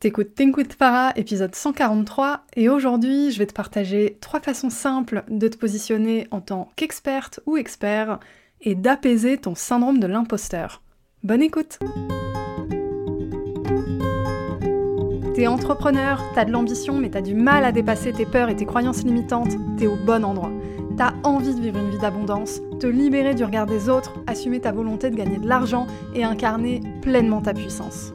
T'écoutes with Farah, épisode 143, et aujourd'hui je vais te partager trois façons simples de te positionner en tant qu'experte ou expert et d'apaiser ton syndrome de l'imposteur. Bonne écoute T'es entrepreneur, t'as de l'ambition mais t'as du mal à dépasser tes peurs et tes croyances limitantes, t'es au bon endroit. T'as envie de vivre une vie d'abondance, te libérer du regard des autres, assumer ta volonté de gagner de l'argent et incarner pleinement ta puissance.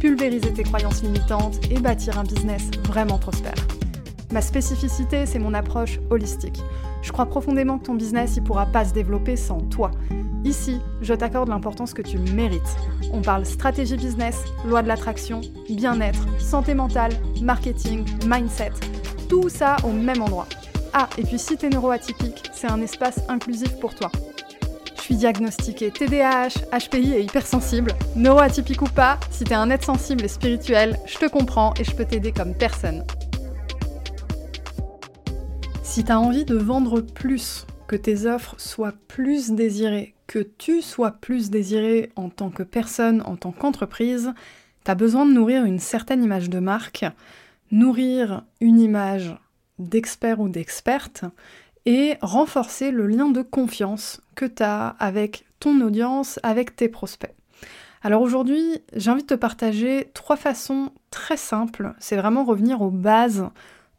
pulvériser tes croyances limitantes et bâtir un business vraiment prospère. Ma spécificité, c'est mon approche holistique. Je crois profondément que ton business ne pourra pas se développer sans toi. Ici, je t'accorde l'importance que tu mérites. On parle stratégie business, loi de l'attraction, bien-être, santé mentale, marketing, mindset. Tout ça au même endroit. Ah, et puis si t'es neuroatypique, c'est un espace inclusif pour toi suis diagnostiquée TDAH, HPI et hypersensible. Neuroatypique ou pas, si t'es un être sensible et spirituel, je te comprends et je peux t'aider comme personne. Si t'as envie de vendre plus, que tes offres soient plus désirées, que tu sois plus désiré en tant que personne, en tant qu'entreprise, t'as besoin de nourrir une certaine image de marque, nourrir une image d'expert ou d'experte, et renforcer le lien de confiance que tu as avec ton audience, avec tes prospects. Alors aujourd'hui, j'ai envie de te partager trois façons très simples, c'est vraiment revenir aux bases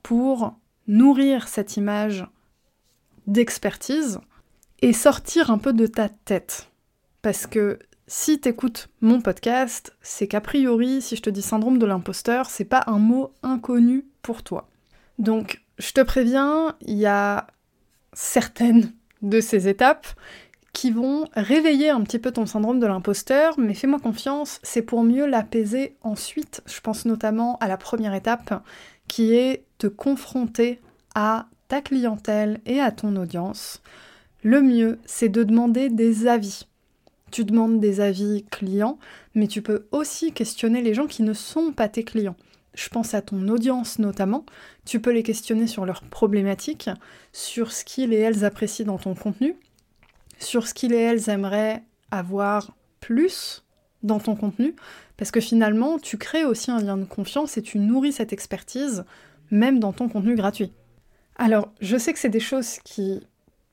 pour nourrir cette image d'expertise et sortir un peu de ta tête. Parce que si tu écoutes mon podcast, c'est qu'a priori, si je te dis syndrome de l'imposteur, c'est pas un mot inconnu pour toi. Donc, je te préviens, il y a certaines de ces étapes qui vont réveiller un petit peu ton syndrome de l'imposteur, mais fais-moi confiance, c'est pour mieux l'apaiser ensuite. Je pense notamment à la première étape qui est te confronter à ta clientèle et à ton audience. Le mieux, c'est de demander des avis. Tu demandes des avis clients, mais tu peux aussi questionner les gens qui ne sont pas tes clients je pense à ton audience notamment, tu peux les questionner sur leurs problématiques, sur ce qu'ils et elles apprécient dans ton contenu, sur ce qu'ils et elles aimeraient avoir plus dans ton contenu, parce que finalement, tu crées aussi un lien de confiance et tu nourris cette expertise, même dans ton contenu gratuit. Alors, je sais que c'est des choses qui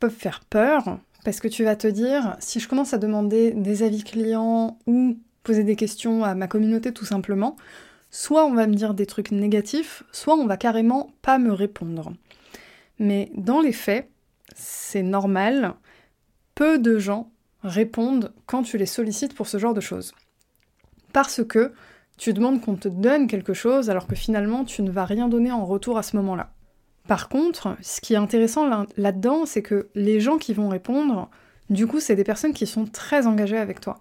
peuvent faire peur, parce que tu vas te dire, si je commence à demander des avis clients ou poser des questions à ma communauté tout simplement, soit on va me dire des trucs négatifs, soit on va carrément pas me répondre. Mais dans les faits, c'est normal, peu de gens répondent quand tu les sollicites pour ce genre de choses. Parce que tu demandes qu'on te donne quelque chose alors que finalement tu ne vas rien donner en retour à ce moment-là. Par contre, ce qui est intéressant là-dedans, c'est que les gens qui vont répondre, du coup, c'est des personnes qui sont très engagées avec toi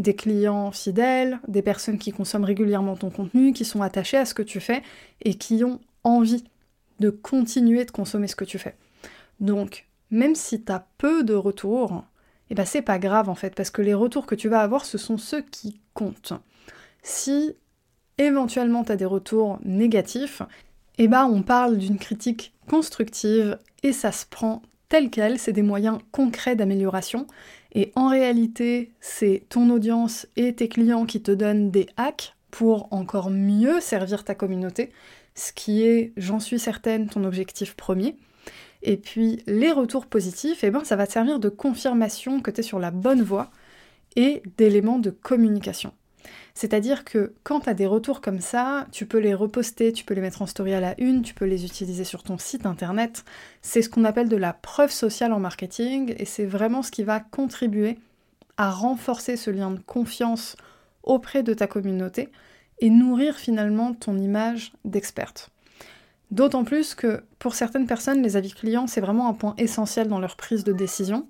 des clients fidèles, des personnes qui consomment régulièrement ton contenu, qui sont attachées à ce que tu fais et qui ont envie de continuer de consommer ce que tu fais. Donc, même si tu as peu de retours, eh ben c'est pas grave en fait, parce que les retours que tu vas avoir, ce sont ceux qui comptent. Si éventuellement tu as des retours négatifs, eh ben on parle d'une critique constructive et ça se prend tel quel, c'est des moyens concrets d'amélioration. Et en réalité, c'est ton audience et tes clients qui te donnent des hacks pour encore mieux servir ta communauté, ce qui est, j'en suis certaine, ton objectif premier. Et puis les retours positifs, eh ben, ça va te servir de confirmation que tu es sur la bonne voie et d'éléments de communication. C'est-à-dire que quand tu as des retours comme ça, tu peux les reposter, tu peux les mettre en story à la une, tu peux les utiliser sur ton site internet. C'est ce qu'on appelle de la preuve sociale en marketing et c'est vraiment ce qui va contribuer à renforcer ce lien de confiance auprès de ta communauté et nourrir finalement ton image d'experte. D'autant plus que pour certaines personnes, les avis clients, c'est vraiment un point essentiel dans leur prise de décision.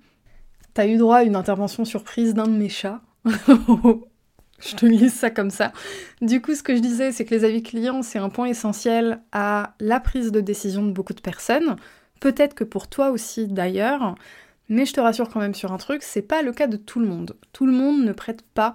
T'as eu droit à une intervention surprise d'un de mes chats je te glisse ça comme ça. Du coup, ce que je disais, c'est que les avis clients, c'est un point essentiel à la prise de décision de beaucoup de personnes. Peut-être que pour toi aussi d'ailleurs, mais je te rassure quand même sur un truc, c'est pas le cas de tout le monde. Tout le monde ne prête pas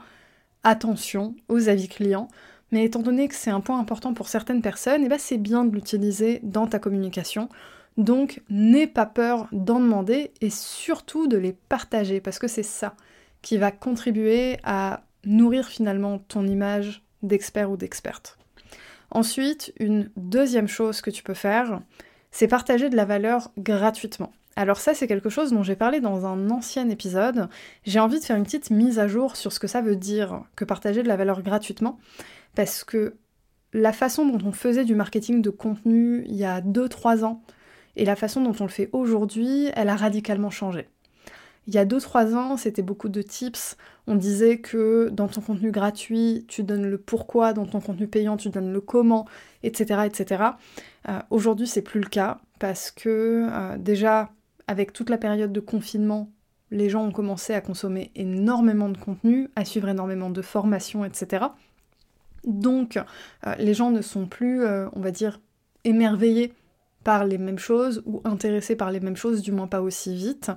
attention aux avis clients, mais étant donné que c'est un point important pour certaines personnes, eh ben c'est bien de l'utiliser dans ta communication. Donc n'aie pas peur d'en demander et surtout de les partager parce que c'est ça qui va contribuer à nourrir finalement ton image d'expert ou d'experte. Ensuite, une deuxième chose que tu peux faire, c'est partager de la valeur gratuitement. Alors ça, c'est quelque chose dont j'ai parlé dans un ancien épisode. J'ai envie de faire une petite mise à jour sur ce que ça veut dire que partager de la valeur gratuitement, parce que la façon dont on faisait du marketing de contenu il y a 2-3 ans et la façon dont on le fait aujourd'hui, elle a radicalement changé. Il y a 2-3 ans, c'était beaucoup de tips. On disait que dans ton contenu gratuit, tu donnes le pourquoi, dans ton contenu payant, tu donnes le comment, etc. etc. Euh, aujourd'hui, c'est plus le cas parce que euh, déjà, avec toute la période de confinement, les gens ont commencé à consommer énormément de contenu, à suivre énormément de formations, etc. Donc, euh, les gens ne sont plus, on va dire, émerveillés par les mêmes choses ou intéressés par les mêmes choses, du moins pas aussi vite.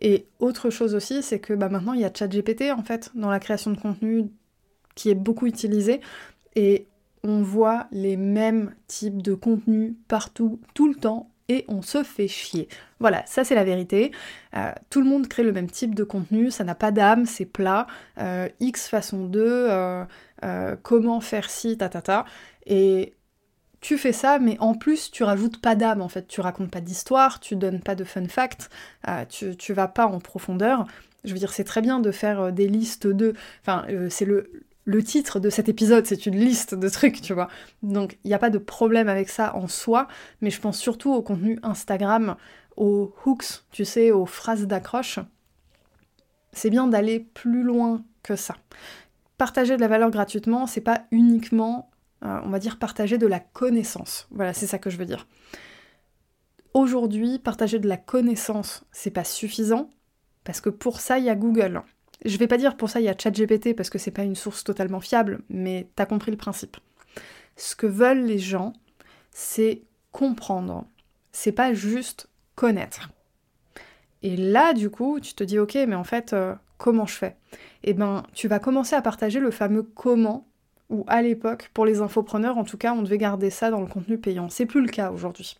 Et autre chose aussi, c'est que bah, maintenant il y a ChatGPT en fait dans la création de contenu qui est beaucoup utilisé et on voit les mêmes types de contenus partout, tout le temps, et on se fait chier. Voilà, ça c'est la vérité. Euh, tout le monde crée le même type de contenu, ça n'a pas d'âme, c'est plat. Euh, X façon 2, euh, comment faire ci, ta ta ta. Et tu fais ça, mais en plus tu rajoutes pas d'âme en fait, tu racontes pas d'histoire, tu donnes pas de fun facts, euh, tu, tu, vas pas en profondeur. Je veux dire, c'est très bien de faire euh, des listes de. Enfin, euh, c'est le, le titre de cet épisode, c'est une liste de trucs, tu vois. Donc il n'y a pas de problème avec ça en soi, mais je pense surtout au contenu Instagram, aux hooks, tu sais, aux phrases d'accroche. C'est bien d'aller plus loin que ça. Partager de la valeur gratuitement, c'est pas uniquement euh, on va dire partager de la connaissance. Voilà, c'est ça que je veux dire. Aujourd'hui, partager de la connaissance, c'est pas suffisant, parce que pour ça, il y a Google. Je vais pas dire pour ça, il y a ChatGPT, parce que c'est pas une source totalement fiable, mais t'as compris le principe. Ce que veulent les gens, c'est comprendre. C'est pas juste connaître. Et là, du coup, tu te dis, ok, mais en fait, euh, comment je fais? Eh ben, tu vas commencer à partager le fameux comment ou à l'époque, pour les infopreneurs en tout cas, on devait garder ça dans le contenu payant. C'est plus le cas aujourd'hui.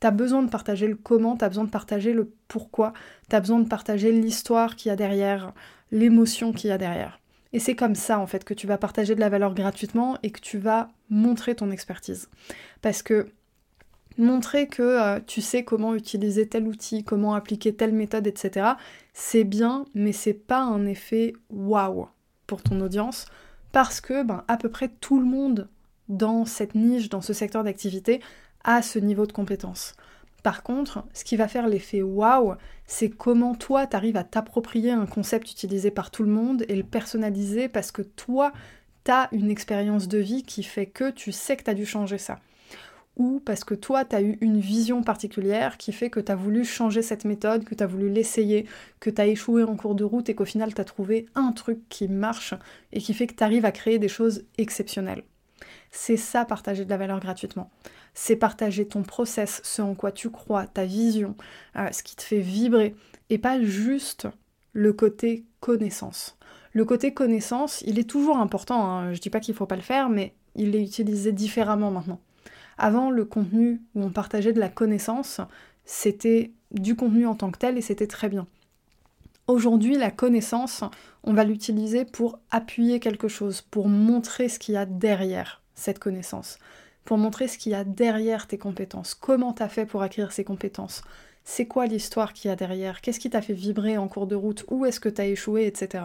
T'as besoin de partager le comment, t'as besoin de partager le pourquoi, t'as besoin de partager l'histoire qu'il y a derrière, l'émotion qu'il y a derrière. Et c'est comme ça en fait que tu vas partager de la valeur gratuitement et que tu vas montrer ton expertise. Parce que montrer que euh, tu sais comment utiliser tel outil, comment appliquer telle méthode, etc., c'est bien, mais c'est pas un effet waouh pour ton audience parce que ben, à peu près tout le monde dans cette niche, dans ce secteur d'activité, a ce niveau de compétence. Par contre, ce qui va faire l'effet waouh, c'est comment toi t'arrives à t'approprier un concept utilisé par tout le monde et le personnaliser parce que toi, t'as une expérience de vie qui fait que tu sais que t'as dû changer ça ou parce que toi, tu as eu une vision particulière qui fait que tu as voulu changer cette méthode, que tu as voulu l'essayer, que tu as échoué en cours de route et qu'au final, tu as trouvé un truc qui marche et qui fait que tu arrives à créer des choses exceptionnelles. C'est ça, partager de la valeur gratuitement. C'est partager ton process, ce en quoi tu crois, ta vision, euh, ce qui te fait vibrer, et pas juste le côté connaissance. Le côté connaissance, il est toujours important, hein. je dis pas qu'il faut pas le faire, mais il est utilisé différemment maintenant. Avant, le contenu où on partageait de la connaissance, c'était du contenu en tant que tel et c'était très bien. Aujourd'hui, la connaissance, on va l'utiliser pour appuyer quelque chose, pour montrer ce qu'il y a derrière cette connaissance, pour montrer ce qu'il y a derrière tes compétences, comment tu as fait pour acquérir ces compétences, c'est quoi l'histoire qu'il y a derrière, qu'est-ce qui t'a fait vibrer en cours de route, où est-ce que tu as échoué, etc.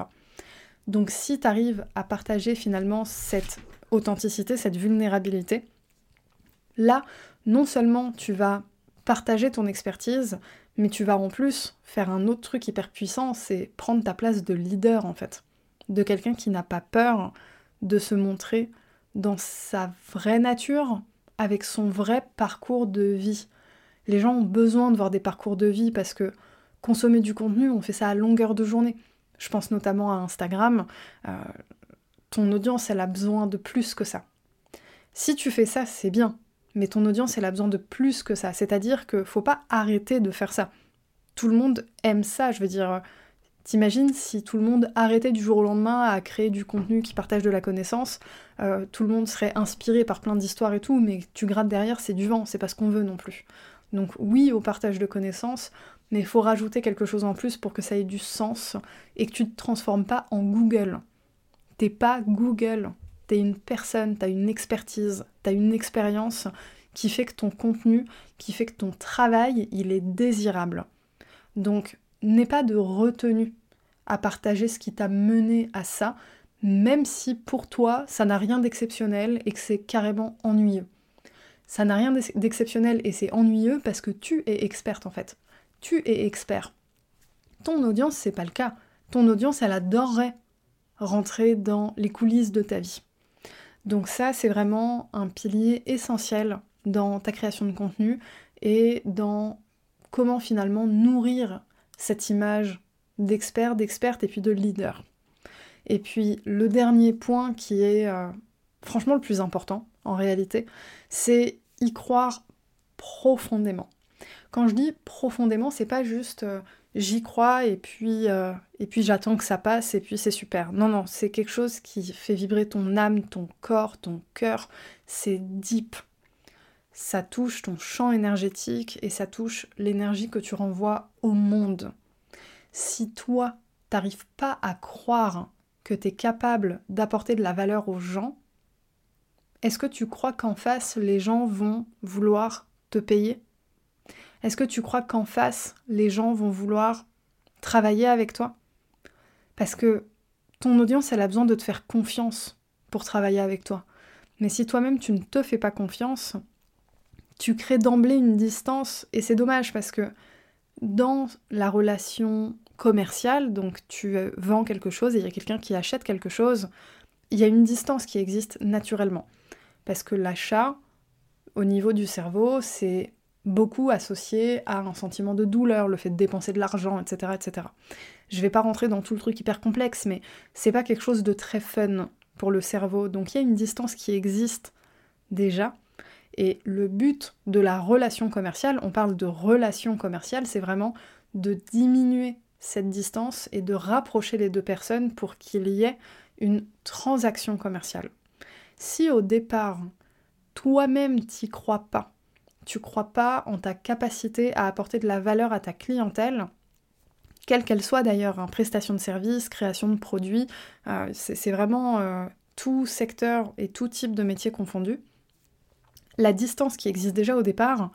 Donc si tu arrives à partager finalement cette authenticité, cette vulnérabilité, Là, non seulement tu vas partager ton expertise, mais tu vas en plus faire un autre truc hyper puissant, c'est prendre ta place de leader en fait. De quelqu'un qui n'a pas peur de se montrer dans sa vraie nature, avec son vrai parcours de vie. Les gens ont besoin de voir des parcours de vie parce que consommer du contenu, on fait ça à longueur de journée. Je pense notamment à Instagram. Euh, ton audience, elle a besoin de plus que ça. Si tu fais ça, c'est bien, mais ton audience, elle a besoin de plus que ça. C'est-à-dire que faut pas arrêter de faire ça. Tout le monde aime ça, je veux dire. T'imagines si tout le monde arrêtait du jour au lendemain à créer du contenu qui partage de la connaissance, euh, tout le monde serait inspiré par plein d'histoires et tout, mais tu grattes derrière, c'est du vent, c'est pas ce qu'on veut non plus. Donc oui au partage de connaissances, mais il faut rajouter quelque chose en plus pour que ça ait du sens et que tu te transformes pas en Google. T'es pas Google, t'es une personne, t'as une expertise, t'as une expérience qui fait que ton contenu, qui fait que ton travail, il est désirable. Donc, n'aie pas de retenue à partager ce qui t'a mené à ça, même si pour toi, ça n'a rien d'exceptionnel et que c'est carrément ennuyeux. Ça n'a rien d'exceptionnel et c'est ennuyeux parce que tu es experte en fait. Tu es expert. Ton audience, c'est pas le cas. Ton audience, elle adorerait rentrer dans les coulisses de ta vie. Donc ça, c'est vraiment un pilier essentiel dans ta création de contenu et dans comment finalement nourrir cette image d'expert, d'experte et puis de leader. Et puis le dernier point qui est euh, franchement le plus important en réalité, c'est y croire profondément. Quand je dis profondément, c'est pas juste euh, j'y crois et puis, euh, et puis j'attends que ça passe et puis c'est super. Non, non, c'est quelque chose qui fait vibrer ton âme, ton corps, ton cœur. C'est deep. Ça touche ton champ énergétique et ça touche l'énergie que tu renvoies au monde. Si toi, t'arrives pas à croire que tu es capable d'apporter de la valeur aux gens, est-ce que tu crois qu'en face, les gens vont vouloir te payer? Est-ce que tu crois qu'en face, les gens vont vouloir travailler avec toi? Parce que ton audience, elle a besoin de te faire confiance pour travailler avec toi. Mais si toi-même, tu ne te fais pas confiance, tu crées d'emblée une distance et c'est dommage parce que dans la relation commerciale, donc tu vends quelque chose et il y a quelqu'un qui achète quelque chose, il y a une distance qui existe naturellement. Parce que l'achat, au niveau du cerveau, c'est beaucoup associé à un sentiment de douleur, le fait de dépenser de l'argent, etc., etc. Je vais pas rentrer dans tout le truc hyper complexe, mais c'est pas quelque chose de très fun pour le cerveau. Donc il y a une distance qui existe déjà. Et le but de la relation commerciale, on parle de relation commerciale, c'est vraiment de diminuer cette distance et de rapprocher les deux personnes pour qu'il y ait une transaction commerciale. Si au départ, toi-même t'y crois pas, tu crois pas en ta capacité à apporter de la valeur à ta clientèle, quelle qu'elle soit d'ailleurs, hein, prestation de service, création de produits, euh, c'est vraiment euh, tout secteur et tout type de métier confondu. La distance qui existe déjà au départ,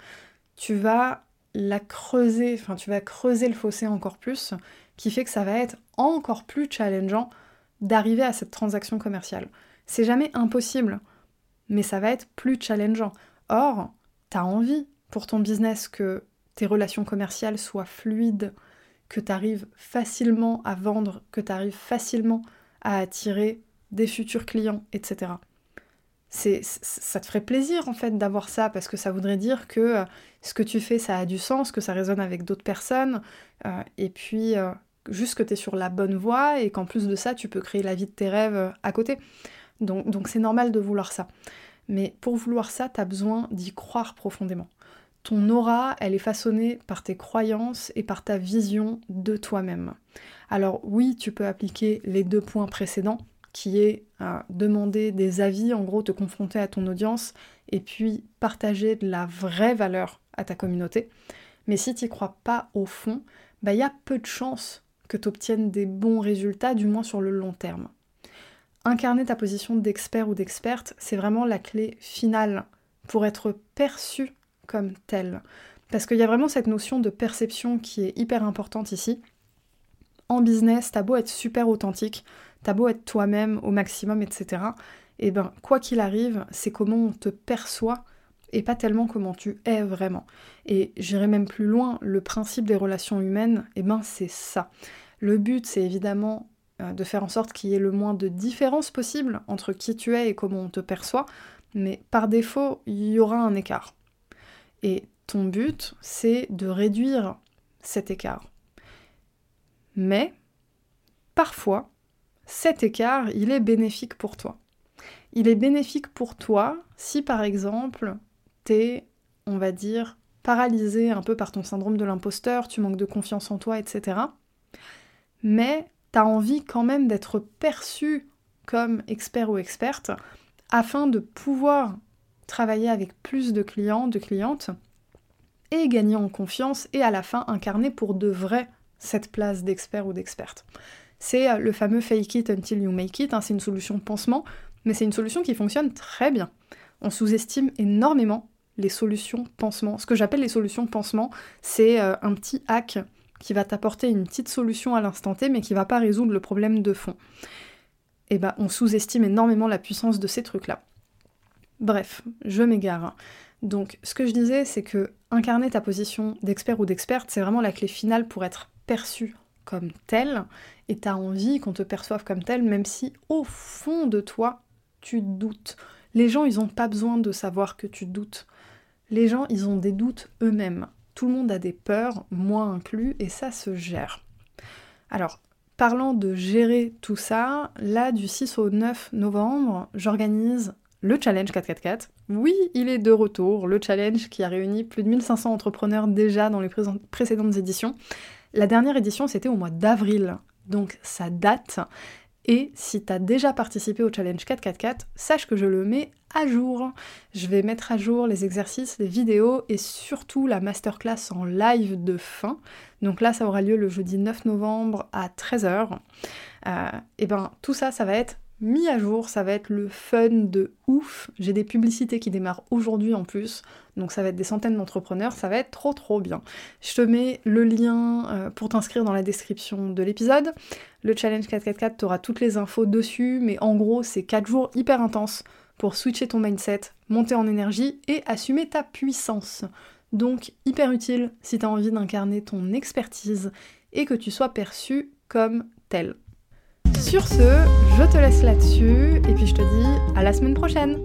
tu vas la creuser, enfin tu vas creuser le fossé encore plus, qui fait que ça va être encore plus challengeant d'arriver à cette transaction commerciale. C'est jamais impossible, mais ça va être plus challengeant. Or, envie pour ton business que tes relations commerciales soient fluides, que tu arrives facilement à vendre, que tu arrives facilement à attirer des futurs clients, etc. C'est, ça te ferait plaisir en fait d'avoir ça parce que ça voudrait dire que euh, ce que tu fais ça a du sens, que ça résonne avec d'autres personnes euh, et puis euh, juste que tu es sur la bonne voie et qu'en plus de ça tu peux créer la vie de tes rêves à côté. Donc, donc c'est normal de vouloir ça. Mais pour vouloir ça, tu as besoin d'y croire profondément. Ton aura, elle est façonnée par tes croyances et par ta vision de toi-même. Alors oui, tu peux appliquer les deux points précédents, qui est euh, demander des avis, en gros te confronter à ton audience, et puis partager de la vraie valeur à ta communauté. Mais si tu n'y crois pas au fond, bah, il y a peu de chances que tu obtiennes des bons résultats, du moins sur le long terme incarner ta position d'expert ou d'experte, c'est vraiment la clé finale pour être perçu comme tel. Parce qu'il y a vraiment cette notion de perception qui est hyper importante ici. En business, t'as beau être super authentique, t'as beau être toi-même au maximum, etc. Et eh ben, quoi qu'il arrive, c'est comment on te perçoit et pas tellement comment tu es vraiment. Et j'irai même plus loin, le principe des relations humaines, et eh ben c'est ça. Le but, c'est évidemment de faire en sorte qu'il y ait le moins de différence possible entre qui tu es et comment on te perçoit, mais par défaut, il y aura un écart. Et ton but, c'est de réduire cet écart. Mais, parfois, cet écart, il est bénéfique pour toi. Il est bénéfique pour toi si par exemple, t'es, on va dire, paralysé un peu par ton syndrome de l'imposteur, tu manques de confiance en toi, etc. Mais t'as envie quand même d'être perçu comme expert ou experte afin de pouvoir travailler avec plus de clients, de clientes, et gagner en confiance et à la fin incarner pour de vrai cette place d'expert ou d'experte. C'est euh, le fameux fake it until you make it, hein, c'est une solution pansement, mais c'est une solution qui fonctionne très bien. On sous-estime énormément les solutions pansement. Ce que j'appelle les solutions pansement, c'est euh, un petit hack qui va t'apporter une petite solution à l'instant T, mais qui va pas résoudre le problème de fond. Et eh ben, on sous-estime énormément la puissance de ces trucs-là. Bref, je m'égare. Donc, ce que je disais, c'est que incarner ta position d'expert ou d'experte, c'est vraiment la clé finale pour être perçu comme tel, et t'as envie qu'on te perçoive comme tel, même si au fond de toi, tu doutes. Les gens, ils n'ont pas besoin de savoir que tu doutes. Les gens, ils ont des doutes eux-mêmes. Tout le monde a des peurs, moi inclus, et ça se gère. Alors, parlant de gérer tout ça, là, du 6 au 9 novembre, j'organise le challenge 444. Oui, il est de retour, le challenge qui a réuni plus de 1500 entrepreneurs déjà dans les précédentes éditions. La dernière édition, c'était au mois d'avril, donc ça date. Et si t'as déjà participé au challenge 444, sache que je le mets à jour. Je vais mettre à jour les exercices, les vidéos et surtout la masterclass en live de fin. Donc là, ça aura lieu le jeudi 9 novembre à 13h. Euh, et ben tout ça, ça va être mis à jour, ça va être le fun de ouf. J'ai des publicités qui démarrent aujourd'hui en plus, donc ça va être des centaines d'entrepreneurs, ça va être trop trop bien. Je te mets le lien euh, pour t'inscrire dans la description de l'épisode. Le challenge 444, tu auras toutes les infos dessus, mais en gros, c'est 4 jours hyper intenses pour switcher ton mindset, monter en énergie et assumer ta puissance. Donc hyper utile si tu as envie d'incarner ton expertise et que tu sois perçu comme tel. Sur ce, je te laisse là-dessus et puis je te dis à la semaine prochaine